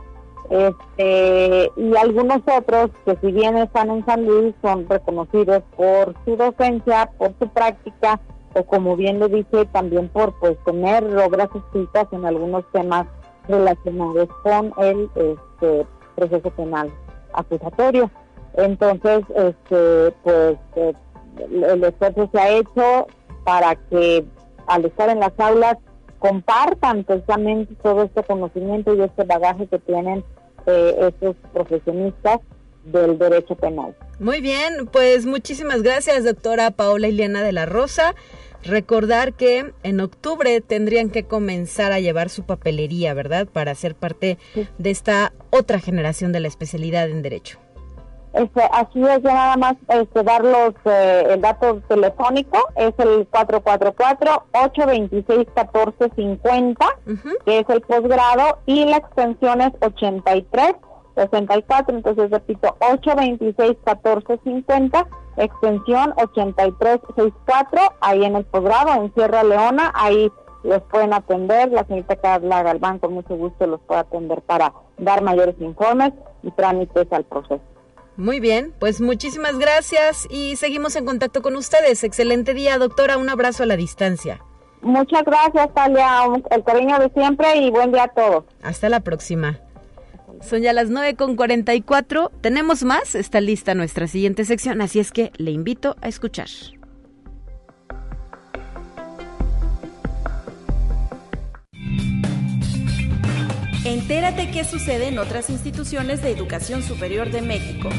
Este, y algunos otros que si bien están en San Luis son reconocidos por su docencia, por su práctica o como bien lo dice también por pues tener obras escritas en algunos temas relacionados con el este, proceso penal acusatorio. Entonces, este, pues eh, el esfuerzo se ha hecho para que al estar en las aulas compartan precisamente todo este conocimiento y este bagaje que tienen eh, estos profesionistas del derecho penal. Muy bien, pues muchísimas gracias, doctora Paola Ileana de la Rosa. Recordar que en octubre tendrían que comenzar a llevar su papelería, ¿verdad? Para ser parte de esta otra generación de la especialidad en Derecho. Este, así es, ya nada más este, dar los, eh, el dato telefónico, es el 444-826-1450, que es el posgrado, y la extensión es 83 64, entonces repito, 826-1450, extensión 8364, ahí en el posgrado, en Sierra Leona, ahí los pueden atender. La señorita Carla Galván con mucho gusto los puede atender para dar mayores informes y trámites al proceso. Muy bien, pues muchísimas gracias y seguimos en contacto con ustedes. Excelente día, doctora. Un abrazo a la distancia. Muchas gracias, Talia. El cariño de siempre y buen día a todos. Hasta la próxima. Son ya las 9 con 44. Tenemos más. Está lista nuestra siguiente sección, así es que le invito a escuchar. Entérate qué sucede en otras instituciones de educación superior de México.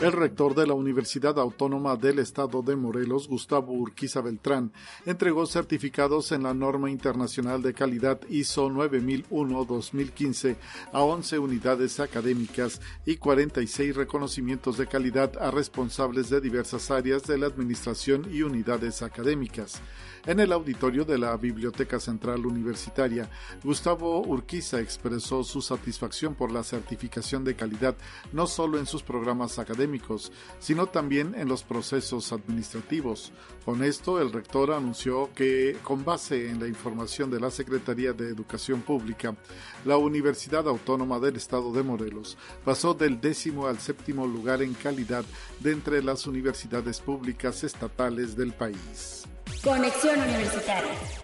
El rector de la Universidad Autónoma del Estado de Morelos, Gustavo Urquiza Beltrán, entregó certificados en la norma internacional de calidad ISO 9001-2015 a 11 unidades académicas y 46 reconocimientos de calidad a responsables de diversas áreas de la administración y unidades académicas. En el auditorio de la Biblioteca Central Universitaria, Gustavo Urquiza expresó su satisfacción por la certificación de calidad no solo en sus programas académicos, sino también en los procesos administrativos. Con esto, el rector anunció que, con base en la información de la Secretaría de Educación Pública, la Universidad Autónoma del Estado de Morelos pasó del décimo al séptimo lugar en calidad de entre las universidades públicas estatales del país. Conexión Universitaria.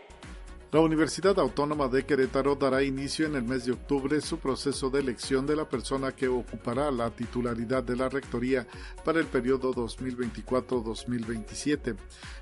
La Universidad Autónoma de Querétaro dará inicio en el mes de octubre su proceso de elección de la persona que ocupará la titularidad de la Rectoría para el periodo 2024-2027.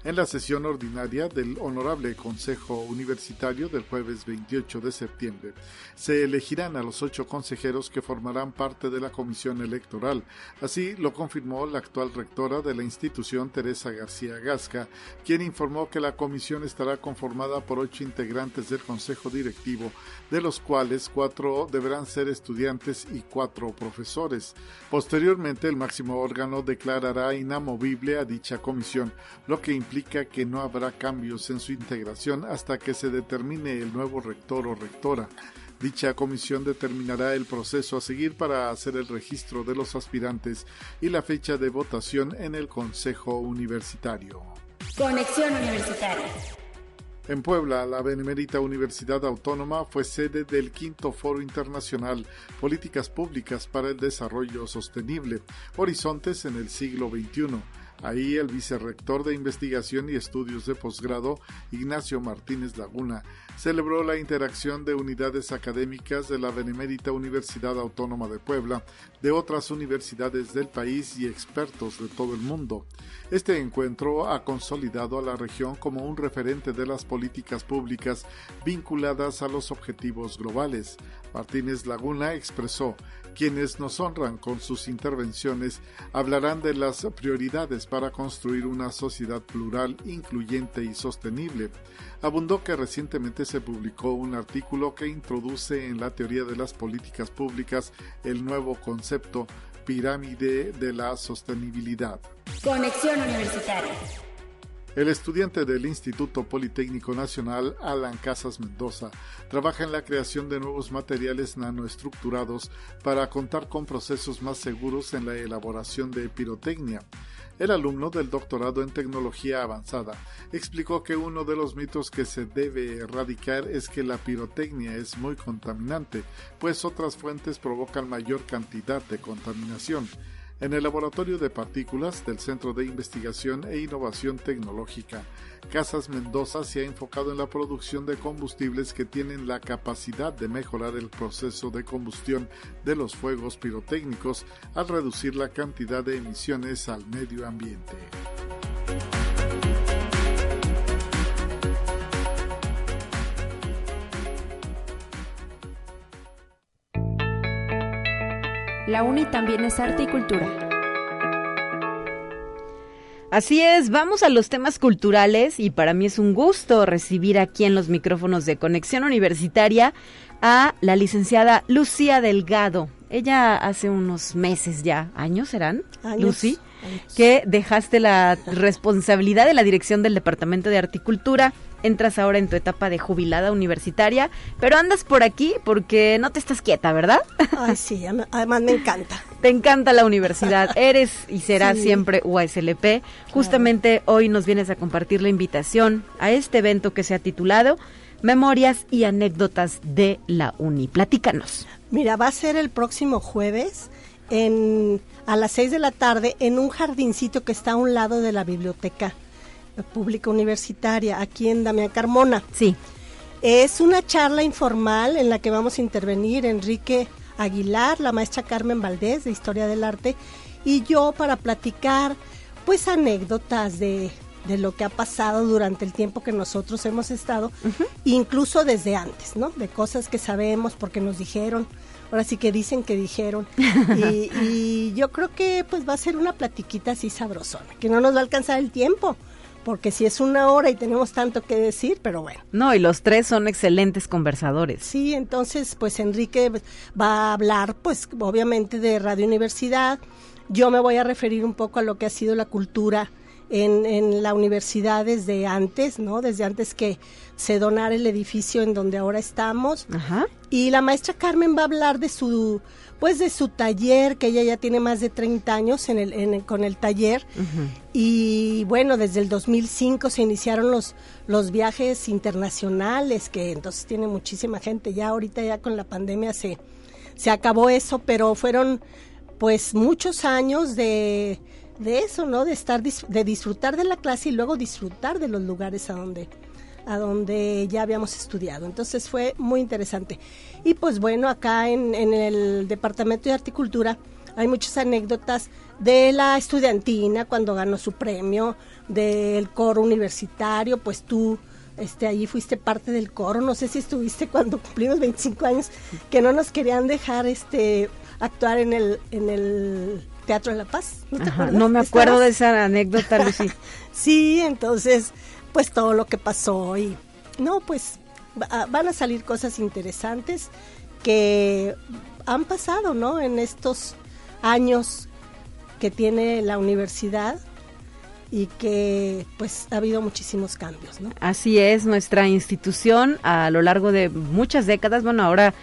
En la sesión ordinaria del Honorable Consejo Universitario del jueves 28 de septiembre, se elegirán a los ocho consejeros que formarán parte de la Comisión Electoral. Así lo confirmó la actual rectora de la institución, Teresa García Gasca, quien informó que la comisión estará conformada por ocho integrantes del Consejo Directivo, de los cuales cuatro deberán ser estudiantes y cuatro profesores. Posteriormente, el máximo órgano declarará inamovible a dicha comisión, lo que implica que no habrá cambios en su integración hasta que se determine el nuevo rector o rectora. Dicha comisión determinará el proceso a seguir para hacer el registro de los aspirantes y la fecha de votación en el Consejo Universitario. Conexión Universitaria. En Puebla, la Benemérita Universidad Autónoma fue sede del quinto Foro Internacional Políticas Públicas para el Desarrollo Sostenible, Horizontes en el siglo XXI. Ahí el vicerrector de Investigación y Estudios de Posgrado, Ignacio Martínez Laguna, celebró la interacción de unidades académicas de la Benemérita Universidad Autónoma de Puebla, de otras universidades del país y expertos de todo el mundo. Este encuentro ha consolidado a la región como un referente de las políticas públicas vinculadas a los objetivos globales. Martínez Laguna expresó quienes nos honran con sus intervenciones hablarán de las prioridades para construir una sociedad plural, incluyente y sostenible. Abundó que recientemente se publicó un artículo que introduce en la teoría de las políticas públicas el nuevo concepto pirámide de la sostenibilidad. Conexión Universitaria. El estudiante del Instituto Politécnico Nacional, Alan Casas Mendoza, trabaja en la creación de nuevos materiales nanoestructurados para contar con procesos más seguros en la elaboración de pirotecnia. El alumno del doctorado en tecnología avanzada explicó que uno de los mitos que se debe erradicar es que la pirotecnia es muy contaminante, pues otras fuentes provocan mayor cantidad de contaminación en el Laboratorio de Partículas del Centro de Investigación e Innovación Tecnológica. Casas Mendoza se ha enfocado en la producción de combustibles que tienen la capacidad de mejorar el proceso de combustión de los fuegos pirotécnicos al reducir la cantidad de emisiones al medio ambiente. La UNI también es arte y cultura. Así es, vamos a los temas culturales y para mí es un gusto recibir aquí en los micrófonos de Conexión Universitaria a la licenciada Lucía Delgado. Ella hace unos meses ya, años serán, Lucy, que dejaste la responsabilidad de la dirección del Departamento de Articultura entras ahora en tu etapa de jubilada universitaria, pero andas por aquí porque no te estás quieta, ¿verdad? Ay, sí, además me encanta. Te encanta la universidad, eres y serás siempre UASLP. Justamente hoy nos vienes a compartir la invitación a este evento que se ha titulado Memorias y anécdotas de la Uni. Platícanos. Mira, va a ser el próximo jueves en, a las 6 de la tarde en un jardincito que está a un lado de la biblioteca pública universitaria, aquí en Damián Carmona. Sí. Es una charla informal en la que vamos a intervenir Enrique Aguilar, la maestra Carmen Valdés de Historia del Arte y yo para platicar pues anécdotas de, de lo que ha pasado durante el tiempo que nosotros hemos estado, incluso desde antes, ¿no? De cosas que sabemos porque nos dijeron, ahora sí que dicen que dijeron. y, y, yo creo que pues va a ser una platiquita así sabrosona, que no nos va a alcanzar el tiempo, porque si es una hora y tenemos tanto que decir, pero bueno. No, y los tres son excelentes conversadores. Sí, entonces pues Enrique va a hablar pues obviamente de Radio Universidad. Yo me voy a referir un poco a lo que ha sido la cultura en, en, la universidad desde antes, ¿no? Desde antes que se donara el edificio en donde ahora estamos. Ajá. Y la maestra Carmen va a hablar de su, pues de su taller, que ella ya tiene más de 30 años en el, en, con el taller. Uh -huh. Y bueno, desde el 2005 se iniciaron los, los viajes internacionales, que entonces tiene muchísima gente. Ya ahorita ya con la pandemia se, se acabó eso, pero fueron pues muchos años de de eso, ¿no? De estar de disfrutar de la clase y luego disfrutar de los lugares a donde a donde ya habíamos estudiado. Entonces fue muy interesante. Y pues bueno, acá en, en el Departamento de Articultura hay muchas anécdotas de la estudiantina cuando ganó su premio, del coro universitario, pues tú este allí fuiste parte del coro, no sé si estuviste cuando cumplimos 25 años que no nos querían dejar este actuar en el en el Teatro de la Paz. ¿No, te Ajá, no me acuerdo de esa anécdota, Lucy. sí, entonces, pues todo lo que pasó y no, pues van a salir cosas interesantes que han pasado, ¿no? En estos años que tiene la universidad y que pues ha habido muchísimos cambios, ¿no? Así es, nuestra institución a lo largo de muchas décadas, bueno, ahora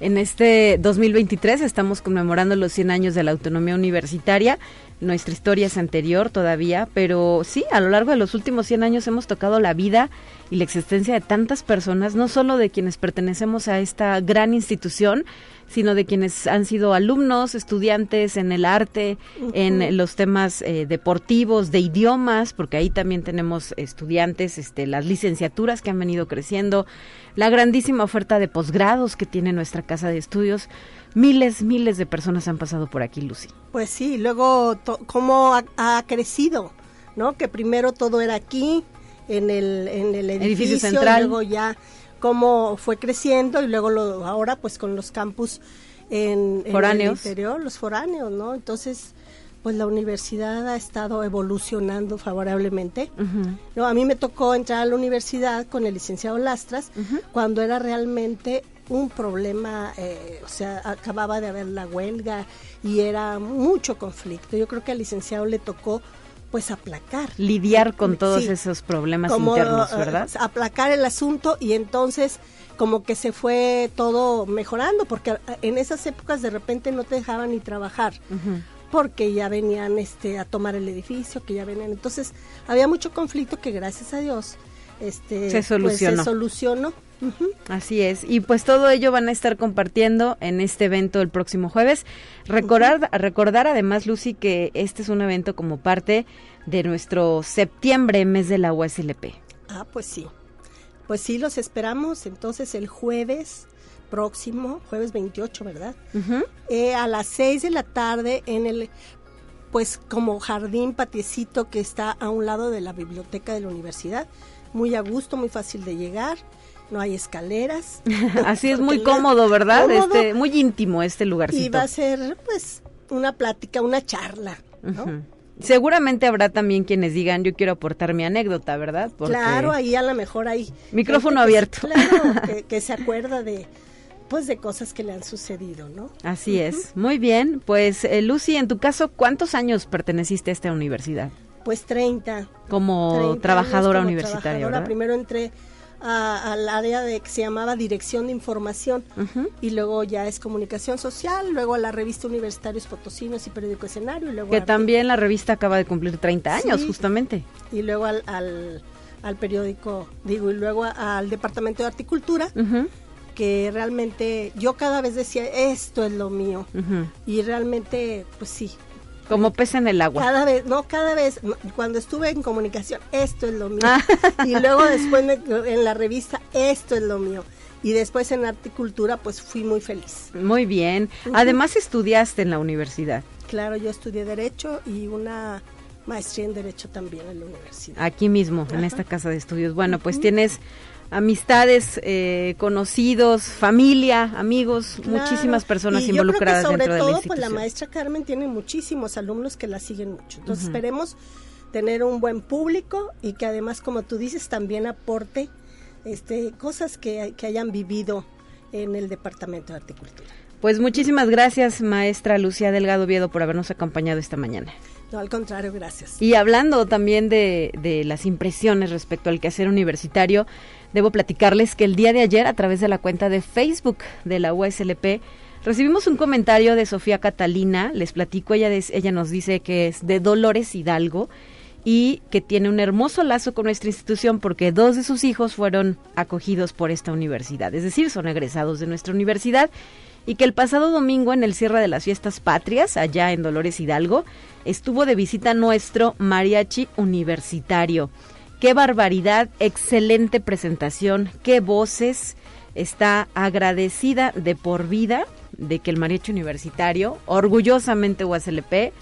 en este 2023 estamos conmemorando los 100 años de la autonomía universitaria. Nuestra historia es anterior todavía, pero sí, a lo largo de los últimos 100 años hemos tocado la vida y la existencia de tantas personas, no solo de quienes pertenecemos a esta gran institución, sino de quienes han sido alumnos, estudiantes en el arte, uh -huh. en los temas eh, deportivos, de idiomas, porque ahí también tenemos estudiantes, este, las licenciaturas que han venido creciendo, la grandísima oferta de posgrados que tiene nuestra casa de estudios. Miles, miles de personas han pasado por aquí, Lucy. Pues sí, luego cómo ha, ha, crecido, ¿no? Que primero todo era aquí, en el, en el edificio, edificio central. luego ya cómo fue creciendo y luego lo, ahora pues con los campus en, foráneos. en el interior, los foráneos, ¿no? Entonces, pues la universidad ha estado evolucionando favorablemente. Uh -huh. No, a mí me tocó entrar a la universidad con el licenciado Lastras uh -huh. cuando era realmente un problema, eh, o sea, acababa de haber la huelga y era mucho conflicto. Yo creo que al licenciado le tocó pues aplacar. Lidiar con todos sí, esos problemas como, internos, ¿verdad? Uh, aplacar el asunto y entonces como que se fue todo mejorando, porque en esas épocas de repente no te dejaban ni trabajar. Uh -huh. porque ya venían este a tomar el edificio, que ya venían. Entonces, había mucho conflicto que gracias a Dios este se solucionó. Pues, se solucionó. Uh -huh. Así es, y pues todo ello van a estar compartiendo en este evento el próximo jueves. Recordar, uh -huh. recordar además, Lucy, que este es un evento como parte de nuestro septiembre, mes de la USLP. Ah, pues sí. Pues sí, los esperamos entonces el jueves próximo, jueves 28, ¿verdad? Uh -huh. eh, a las 6 de la tarde en el, pues como jardín patiecito que está a un lado de la biblioteca de la universidad. Muy a gusto, muy fácil de llegar no hay escaleras. Así es muy cómodo, ¿verdad? Cómodo, este, muy íntimo este lugarcito. Y va a ser, pues, una plática, una charla, ¿no? Uh -huh. Seguramente habrá también quienes digan, yo quiero aportar mi anécdota, ¿verdad? Porque claro, ahí a lo mejor hay... Micrófono abierto. Que, claro, que, que se acuerda de, pues de cosas que le han sucedido, ¿no? Así uh -huh. es. Muy bien. Pues eh, Lucy, en tu caso, ¿cuántos años perteneciste a esta universidad? pues 30. Como trabajadora universitaria, Primero entré al área de que se llamaba Dirección de Información y luego ya es Comunicación Social, luego a la revista Universitarios Potosinos y Periódico Escenario. Y luego que también la revista acaba de cumplir 30 años, justamente. Y luego al, al, periódico, digo, y luego al Departamento de Articultura. que realmente yo cada vez decía esto es lo mío y realmente pues sí como pez en el agua. Cada vez, no, cada vez, cuando estuve en comunicación, esto es lo mío. Ah. y luego después en la revista, esto es lo mío. Y después en articultura, pues fui muy feliz. Muy bien. Además estudiaste en la universidad. Claro, yo estudié Derecho y una maestría en Derecho también en la universidad. Aquí mismo, en esta casa de estudios. Bueno, pues tienes amistades, eh, conocidos, familia, amigos, muchísimas personas involucradas yo creo que sobre todo, Pues la maestra Carmen tiene muchísimos alumnos que la siguen mucho. Entonces esperemos tener un buen público y que además, como tú dices, también aporte este, cosas que, que hayan vivido en el Departamento de Articultura. Pues muchísimas gracias, maestra Lucía Delgado Viedo, por habernos acompañado esta mañana. No, al contrario, gracias. Y hablando también de, de las impresiones respecto al quehacer universitario, Debo platicarles que el día de ayer, a través de la cuenta de Facebook de la USLP, recibimos un comentario de Sofía Catalina. Les platico, ella, ella nos dice que es de Dolores Hidalgo y que tiene un hermoso lazo con nuestra institución porque dos de sus hijos fueron acogidos por esta universidad, es decir, son egresados de nuestra universidad y que el pasado domingo en el cierre de las fiestas patrias, allá en Dolores Hidalgo, estuvo de visita nuestro mariachi universitario. Qué barbaridad, excelente presentación, qué voces. Está agradecida de por vida de que el mariachi universitario, orgullosamente USLP,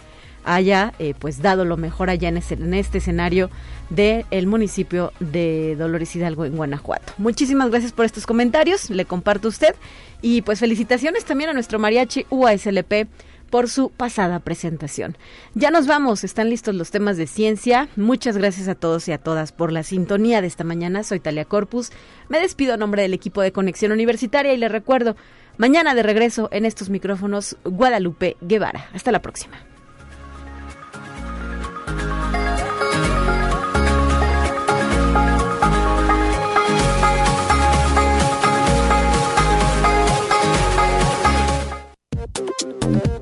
haya eh, pues dado lo mejor allá en, este escenario del municipio de Dolores Hidalgo en Guanajuato. Muchísimas gracias por estos comentarios, le comparto a usted y pues felicitaciones también a nuestro mariachi UASLP por su pasada presentación. Ya nos vamos, están listos los temas de ciencia. Muchas gracias a todos y a todas por la sintonía de esta mañana. Soy Talia Corpus. Me despido a nombre del equipo de Conexión Universitaria y les recuerdo, mañana de regreso en estos micrófonos Guadalupe Guevara. Hasta la próxima.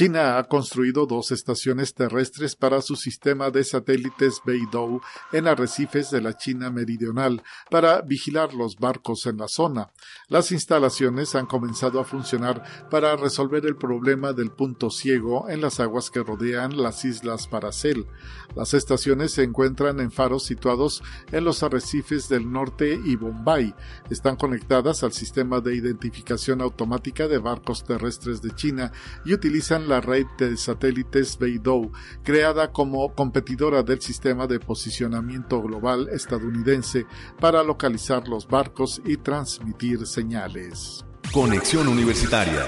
China ha construido dos estaciones terrestres para su sistema de satélites Beidou en arrecifes de la China meridional para vigilar los barcos en la zona. Las instalaciones han comenzado a funcionar para resolver el problema del punto ciego en las aguas que rodean las islas Paracel. Las estaciones se encuentran en faros situados en los arrecifes del norte y Bombay. Están conectadas al sistema de identificación automática de barcos terrestres de China y utilizan la red de satélites Beidou, creada como competidora del sistema de posicionamiento global estadounidense para localizar los barcos y transmitir señales. Conexión Universitaria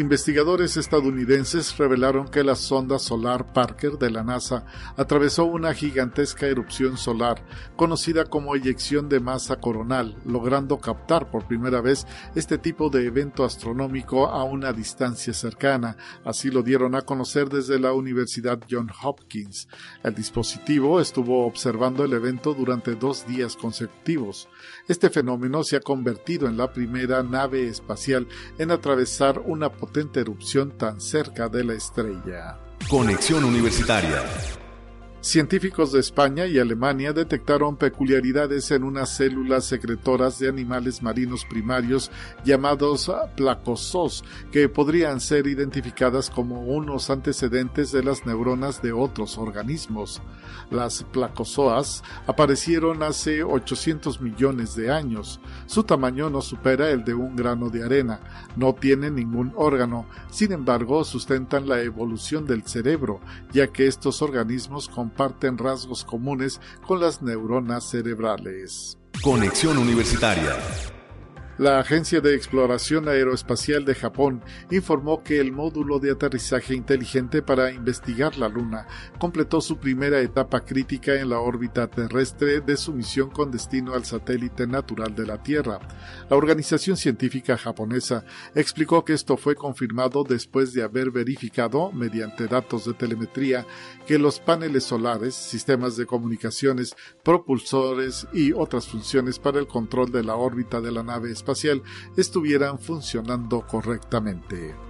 Investigadores estadounidenses revelaron que la sonda solar Parker de la NASA atravesó una gigantesca erupción solar conocida como eyección de masa coronal, logrando captar por primera vez este tipo de evento astronómico a una distancia cercana. Así lo dieron a conocer desde la Universidad John Hopkins. El dispositivo estuvo observando el evento durante dos días consecutivos. Este fenómeno se ha convertido en la primera nave espacial en atravesar una potente erupción tan cerca de la estrella. Conexión Universitaria Científicos de España y Alemania detectaron peculiaridades en unas células secretoras de animales marinos primarios llamados placosos, que podrían ser identificadas como unos antecedentes de las neuronas de otros organismos. Las placozoas aparecieron hace 800 millones de años. Su tamaño no supera el de un grano de arena. No tienen ningún órgano. Sin embargo, sustentan la evolución del cerebro, ya que estos organismos comparten rasgos comunes con las neuronas cerebrales. Conexión Universitaria La Agencia de Exploración Aeroespacial de Japón informó que el módulo de aterrizaje inteligente para investigar la Luna completó su primera etapa crítica en la órbita terrestre de su misión con destino al satélite natural de la Tierra. La organización científica japonesa explicó que esto fue confirmado después de haber verificado, mediante datos de telemetría, que los paneles solares, sistemas de comunicaciones, propulsores y otras funciones para el control de la órbita de la nave estuvieran funcionando correctamente.